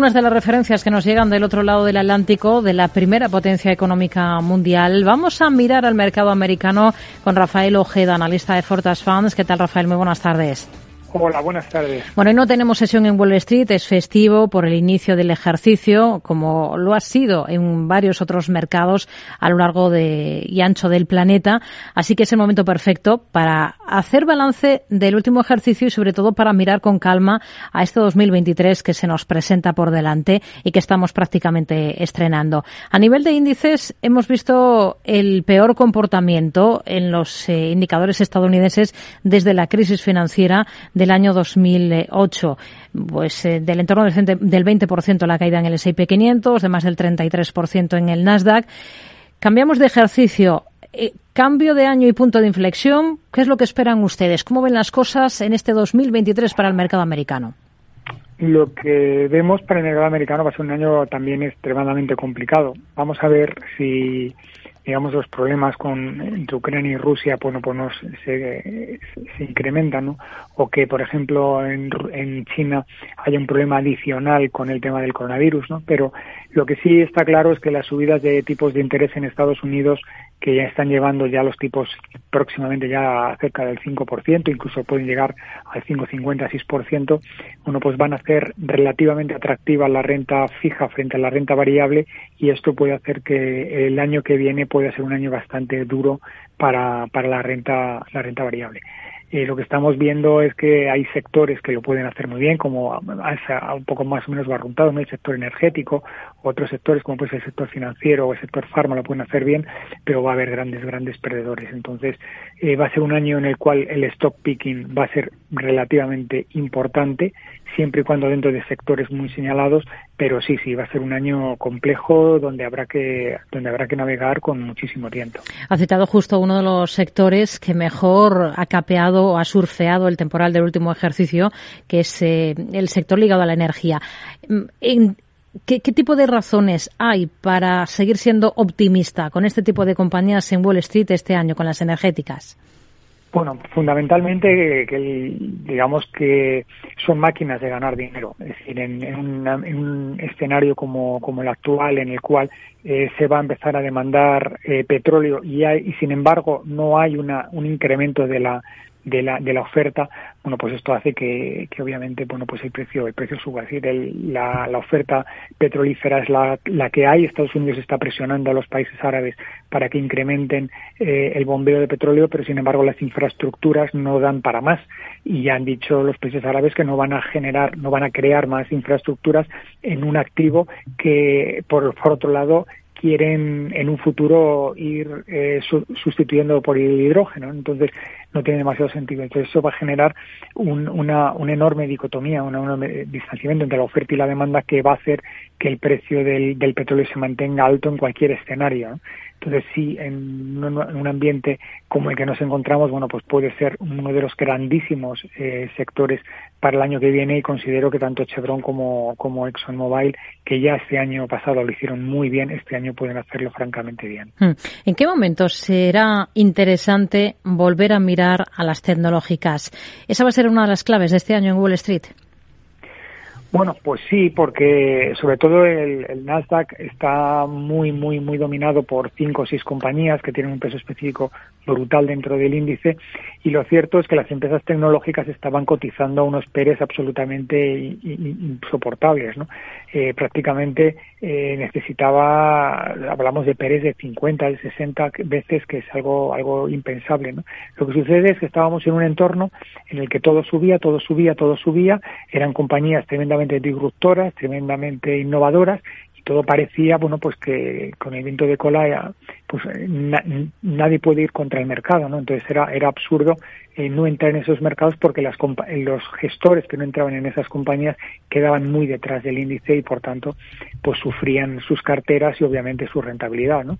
algunas de las referencias que nos llegan del otro lado del Atlántico, de la primera potencia económica mundial. Vamos a mirar al mercado americano con Rafael Ojeda, analista de Fortas Funds. ¿Qué tal, Rafael? Muy buenas tardes. Buenas tardes. Bueno, hoy no tenemos sesión en Wall Street, es festivo por el inicio del ejercicio, como lo ha sido en varios otros mercados a lo largo de, y ancho del planeta. Así que es el momento perfecto para hacer balance del último ejercicio y sobre todo para mirar con calma a este 2023 que se nos presenta por delante y que estamos prácticamente estrenando. A nivel de índices, hemos visto el peor comportamiento en los eh, indicadores estadounidenses desde la crisis financiera del año 2008. Pues eh, del entorno del, del 20% la caída en el S&P 500, de más del 33% en el Nasdaq. Cambiamos de ejercicio. Eh, cambio de año y punto de inflexión. ¿Qué es lo que esperan ustedes? ¿Cómo ven las cosas en este 2023 para el mercado americano? Lo que vemos para el mercado americano va a ser un año también extremadamente complicado. Vamos a ver si digamos, los problemas con entre Ucrania y Rusia, pues, no, pues se, se incrementan, ¿no? O que, por ejemplo, en, en China haya un problema adicional con el tema del coronavirus, ¿no? Pero lo que sí está claro es que las subidas de tipos de interés en Estados Unidos que ya están llevando ya los tipos próximamente ya cerca del 5%, incluso pueden llegar al 5,50, 6%, bueno, pues van a hacer relativamente atractiva la renta fija frente a la renta variable y esto puede hacer que el año que viene pueda ser un año bastante duro para, para la renta, la renta variable. Eh, lo que estamos viendo es que hay sectores que lo pueden hacer muy bien, como un poco más o menos barruntado, el sector energético, otros sectores como pues el sector financiero o el sector farma lo pueden hacer bien, pero va a haber grandes, grandes perdedores. Entonces, eh, va a ser un año en el cual el stock picking va a ser relativamente importante, siempre y cuando dentro de sectores muy señalados, pero sí, sí, va a ser un año complejo donde habrá que, donde habrá que navegar con muchísimo tiempo. Ha citado justo uno de los sectores que mejor ha capeado o ha surfeado el temporal del último ejercicio, que es eh, el sector ligado a la energía. En, ¿Qué, tipo de razones hay para seguir siendo optimista con este tipo de compañías en Wall Street este año, con las energéticas? Bueno, fundamentalmente que digamos que son máquinas de ganar dinero. Es decir, en, un escenario como, el actual, en el cual eh, se va a empezar a demandar eh, petróleo y, y sin embargo no hay una, un incremento de la de la, de la oferta, bueno, pues esto hace que, que obviamente, bueno, pues el precio, el precio suba. Es decir, la, la oferta petrolífera es la, la que hay. Estados Unidos está presionando a los países árabes para que incrementen eh, el bombeo de petróleo, pero sin embargo las infraestructuras no dan para más. Y ya han dicho los países árabes que no van a generar, no van a crear más infraestructuras en un activo que, por, por otro lado, quieren en un futuro ir eh, sustituyendo por el hidrógeno. Entonces, no tiene demasiado sentido. Entonces, eso va a generar un, una, una enorme dicotomía, un enorme distanciamiento entre la oferta y la demanda que va a hacer que el precio del, petróleo se mantenga alto en cualquier escenario. Entonces, sí, en un, ambiente como el que nos encontramos, bueno, pues puede ser uno de los grandísimos eh, sectores para el año que viene y considero que tanto Chevron como, como ExxonMobil, que ya este año pasado lo hicieron muy bien, este año pueden hacerlo francamente bien. Hmm. ¿En qué momento será interesante volver a mirar a las tecnológicas? Esa va a ser una de las claves de este año en Wall Street. Bueno, pues sí, porque sobre todo el, Nasdaq está muy, muy, muy dominado por cinco o seis compañías que tienen un peso específico brutal dentro del índice y lo cierto es que las empresas tecnológicas estaban cotizando a unos PERES absolutamente insoportables, ¿no? Eh, prácticamente eh, necesitaba, hablamos de PERES de 50, de 60 veces, que es algo, algo impensable, ¿no? Lo que sucede es que estábamos en un entorno en el que todo subía, todo subía, todo subía, eran compañías tremendamente disruptoras, tremendamente innovadoras y todo parecía, bueno, pues que con el viento de cola, pues nadie puede ir contra el mercado, ¿no? Entonces era, era absurdo eh, no entrar en esos mercados porque las los gestores que no entraban en esas compañías quedaban muy detrás del índice y por tanto, pues sufrían sus carteras y obviamente su rentabilidad, ¿no?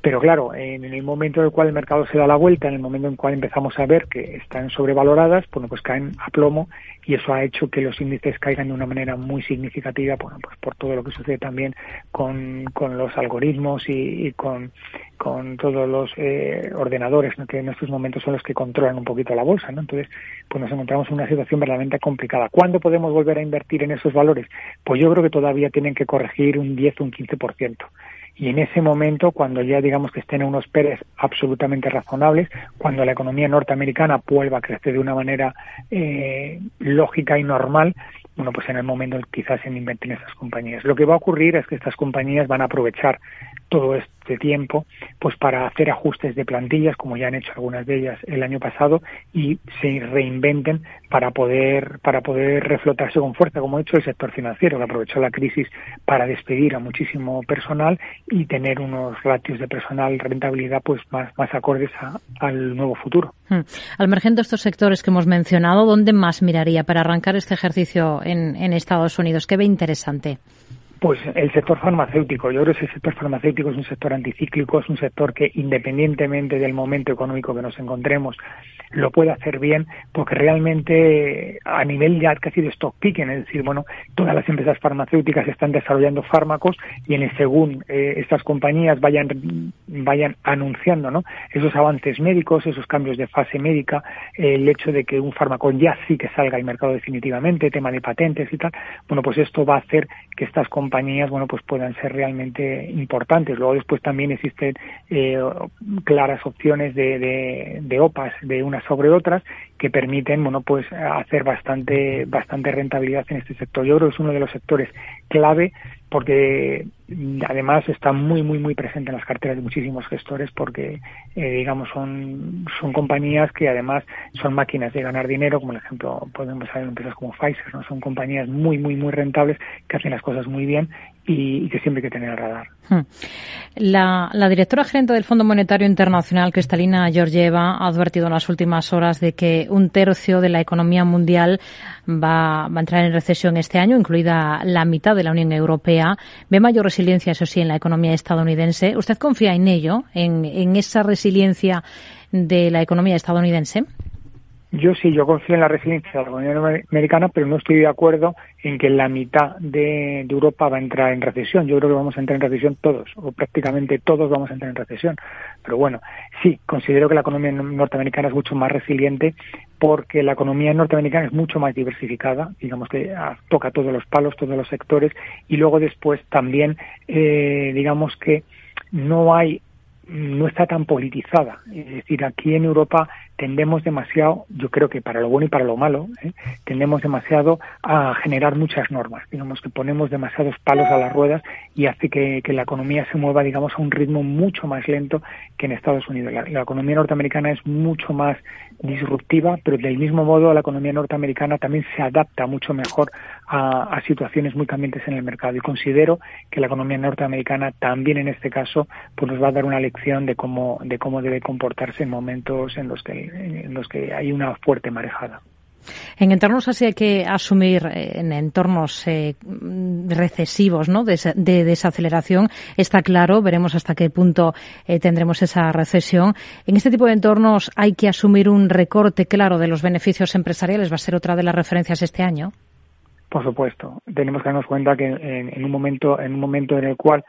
Pero claro, en el momento en el cual el mercado se da la vuelta, en el momento en el cual empezamos a ver que están sobrevaloradas, bueno, pues caen a plomo y eso ha hecho que los índices caigan de una manera muy significativa, bueno, pues por todo lo que sucede también con, con los algoritmos y, con, con todos los eh, ordenadores que en estos momentos son los que controlan un poquito la bolsa, ¿no? Entonces, pues nos encontramos en una situación verdaderamente complicada. ¿Cuándo podemos volver a invertir en esos valores? Pues yo creo que todavía tienen que corregir un 10 o un 15% y en ese momento, cuando ya digamos que estén en unos PERES absolutamente razonables, cuando la economía norteamericana vuelva a crecer de una manera eh, lógica y normal, bueno, pues en el momento quizás en invertir en esas compañías. Lo que va a ocurrir es que estas compañías van a aprovechar todo este tiempo pues para hacer ajustes de plantillas como ya han hecho algunas de ellas el año pasado y se reinventen para poder para poder reflotarse con fuerza como ha hecho el sector financiero que aprovechó la crisis para despedir a muchísimo personal y tener unos ratios de personal rentabilidad pues más acordes al nuevo futuro. Hmm. Al margen de estos sectores que hemos mencionado, ¿dónde más miraría para arrancar este ejercicio en, en Estados Unidos? ¿Qué ve interesante? Pues el sector farmacéutico. Yo creo que el sector farmacéutico es un sector anticíclico, es un sector que independientemente del momento económico que nos encontremos, lo puede hacer bien porque realmente a nivel ya casi de stock picking, es decir, bueno, todas las empresas farmacéuticas están desarrollando fármacos y en el, según eh, estas compañías vayan vayan anunciando. Esos avances médicos, esos cambios de fase médica, el hecho de que un fármaco ya sí que salga al mercado definitivamente, tema de patentes y tal, bueno, pues esto va a hacer que estas compañías compañías, bueno, pues puedan ser realmente importantes. Luego después también existen eh, claras opciones de, de, de, OPAs de unas sobre otras que permiten, bueno, pues hacer bastante, bastante rentabilidad en este sector. Yo creo que es uno de los sectores clave porque además está muy muy muy presente en las carteras de muchísimos gestores porque eh, digamos son son compañías que además son máquinas de ganar dinero como el ejemplo podemos ver empresas como Pfizer no son compañías muy muy muy rentables que hacen las cosas muy bien y, que siempre hay que tener el radar. La, la directora gerente del Fondo Monetario Internacional Cristalina Georgieva ha advertido en las últimas horas de que un tercio de la economía mundial va, va a entrar en recesión este año incluida la mitad de la Unión Europea ve mayor resiliencia, eso sí, en la economía estadounidense. ¿Usted confía en ello, en, en esa resiliencia de la economía estadounidense? Yo sí, yo confío en la resiliencia de la economía americana, pero no estoy de acuerdo en que la mitad de, Europa va a entrar en recesión. Yo creo que vamos a entrar en recesión todos, o prácticamente todos vamos a entrar en recesión. Pero bueno, sí, considero que la economía norteamericana es mucho más resiliente porque la economía norteamericana es mucho más diversificada, digamos que toca todos los palos, todos los sectores, y luego después también, eh, digamos que no hay no está tan politizada. Es decir, aquí en Europa tendemos demasiado, yo creo que para lo bueno y para lo malo, ¿eh? tendemos demasiado a generar muchas normas. Digamos que ponemos demasiados palos a las ruedas y hace que, la economía se mueva, digamos, a un ritmo mucho más lento que en Estados Unidos. La, economía norteamericana es mucho más disruptiva, pero del mismo modo la economía norteamericana también se adapta mucho mejor a situaciones muy cambiantes en el mercado. Y considero que la economía norteamericana también en este caso pues nos va a dar una lección de cómo, de cómo debe comportarse en momentos en los que en los que hay una fuerte marejada. En entornos así hay que asumir, eh, en entornos eh, recesivos, ¿no? De, desaceleración, está claro, veremos hasta qué punto eh, tendremos esa recesión. En este tipo de entornos hay que asumir un recorte claro de los beneficios empresariales, va a ser otra de las referencias este año. Por supuesto, tenemos que darnos cuenta que en, un momento, en un momento en el cual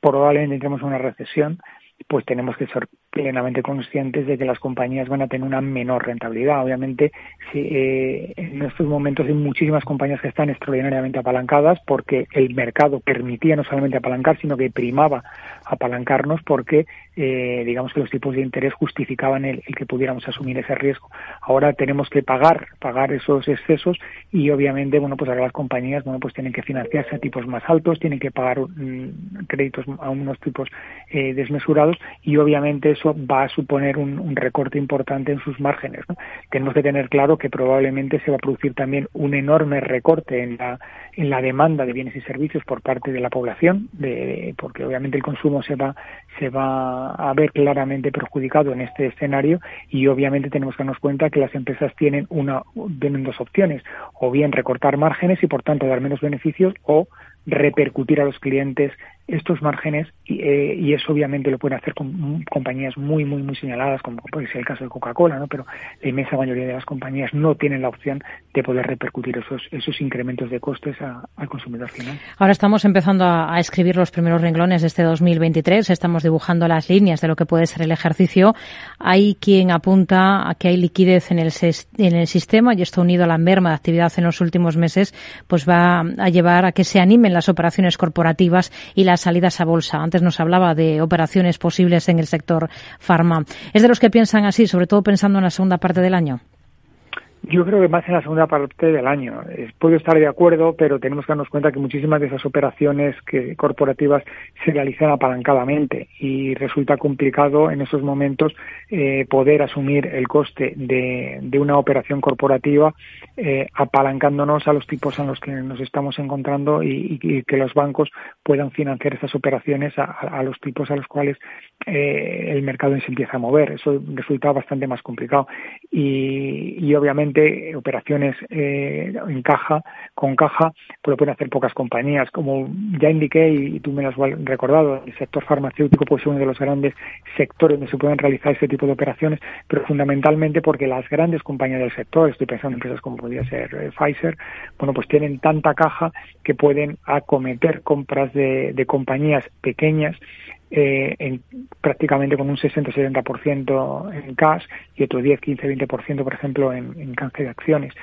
probablemente entremos en una recesión, pues tenemos que ser plenamente conscientes de que las compañías van a tener una menor rentabilidad. Obviamente, si, eh, en estos momentos hay muchísimas compañías que están extraordinariamente apalancadas porque el mercado permitía no solamente apalancar, sino que primaba apalancarnos porque, eh, digamos que los tipos de interés justificaban el, que pudiéramos asumir ese riesgo. Ahora tenemos que pagar, pagar esos excesos y obviamente, bueno, pues ahora las compañías, bueno, pues tienen que financiarse a tipos más altos, tienen que pagar mm, créditos a unos tipos eh, desmesurados y obviamente eso va a suponer un, recorte importante en sus márgenes. Tenemos que tener claro que probablemente se va a producir también un enorme recorte en la, en la demanda de bienes y servicios por parte de la población, de, porque obviamente el consumo se va, se va a ver claramente perjudicado en este escenario y obviamente tenemos que darnos cuenta que las empresas tienen una, tienen dos opciones, o bien recortar márgenes y por tanto dar menos beneficios o repercutir a los clientes estos márgenes y, eh, y, eso obviamente lo pueden hacer con compañías muy, muy, muy señaladas, como puede ser el caso de Coca-Cola, ¿no? pero la inmensa mayoría de las compañías no tienen la opción de poder repercutir esos, esos incrementos de costes al consumidor final. Ahora estamos empezando a, a, escribir los primeros renglones de este 2023, estamos dibujando las líneas de lo que puede ser el ejercicio. Hay quien apunta a que hay liquidez en el, en el sistema y esto unido a la merma de actividad en los últimos meses, pues va a llevar a que se animen las operaciones corporativas y las salidas a bolsa. Antes nos hablaba de operaciones posibles en el sector farma. ¿Es de los que piensan así, sobre todo pensando en la segunda parte del año? Yo creo que más en la segunda parte del año. Puedo estar de acuerdo, pero tenemos que darnos cuenta que muchísimas de esas operaciones que, corporativas se realizan apalancadamente y resulta complicado en esos momentos eh, poder asumir el coste de, de una operación corporativa eh, apalancándonos a los tipos en los que nos estamos encontrando y, y, que los bancos puedan financiar esas operaciones a, a los tipos a los cuales eh, el mercado se empieza a mover. Eso resulta bastante más complicado. Y, y obviamente operaciones eh, en caja, con caja, pues lo pueden hacer pocas compañías. Como ya indiqué y tú me lo has recordado, el sector farmacéutico puede ser uno de los grandes sectores donde se pueden realizar este tipo de operaciones, pero fundamentalmente porque las grandes compañías del sector, estoy pensando en empresas como podría ser eh, Pfizer, bueno, pues tienen tanta caja que pueden acometer compras de, de compañías pequeñas eh, en, prácticamente con un 60-70% en cash y otro 10, 15, 20% por ejemplo en, en canje de acciones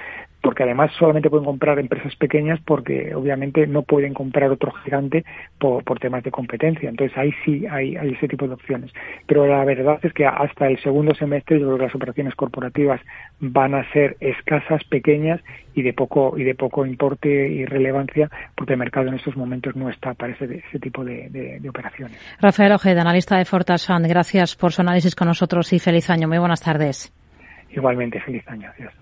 porque además solamente pueden comprar empresas pequeñas porque obviamente no pueden comprar otro gigante por, por temas de competencia. Entonces ahí sí hay, hay, ese tipo de opciones. Pero la verdad es que hasta el segundo semestre yo creo que las operaciones corporativas van a ser escasas, pequeñas y de poco y de poco importe y relevancia porque el mercado en estos momentos no está para ese, ese tipo de, de, de, operaciones. Rafael Ojeda, analista de Fortasan, gracias por su análisis con nosotros y feliz año. Muy buenas tardes. Igualmente, feliz año. Adiós.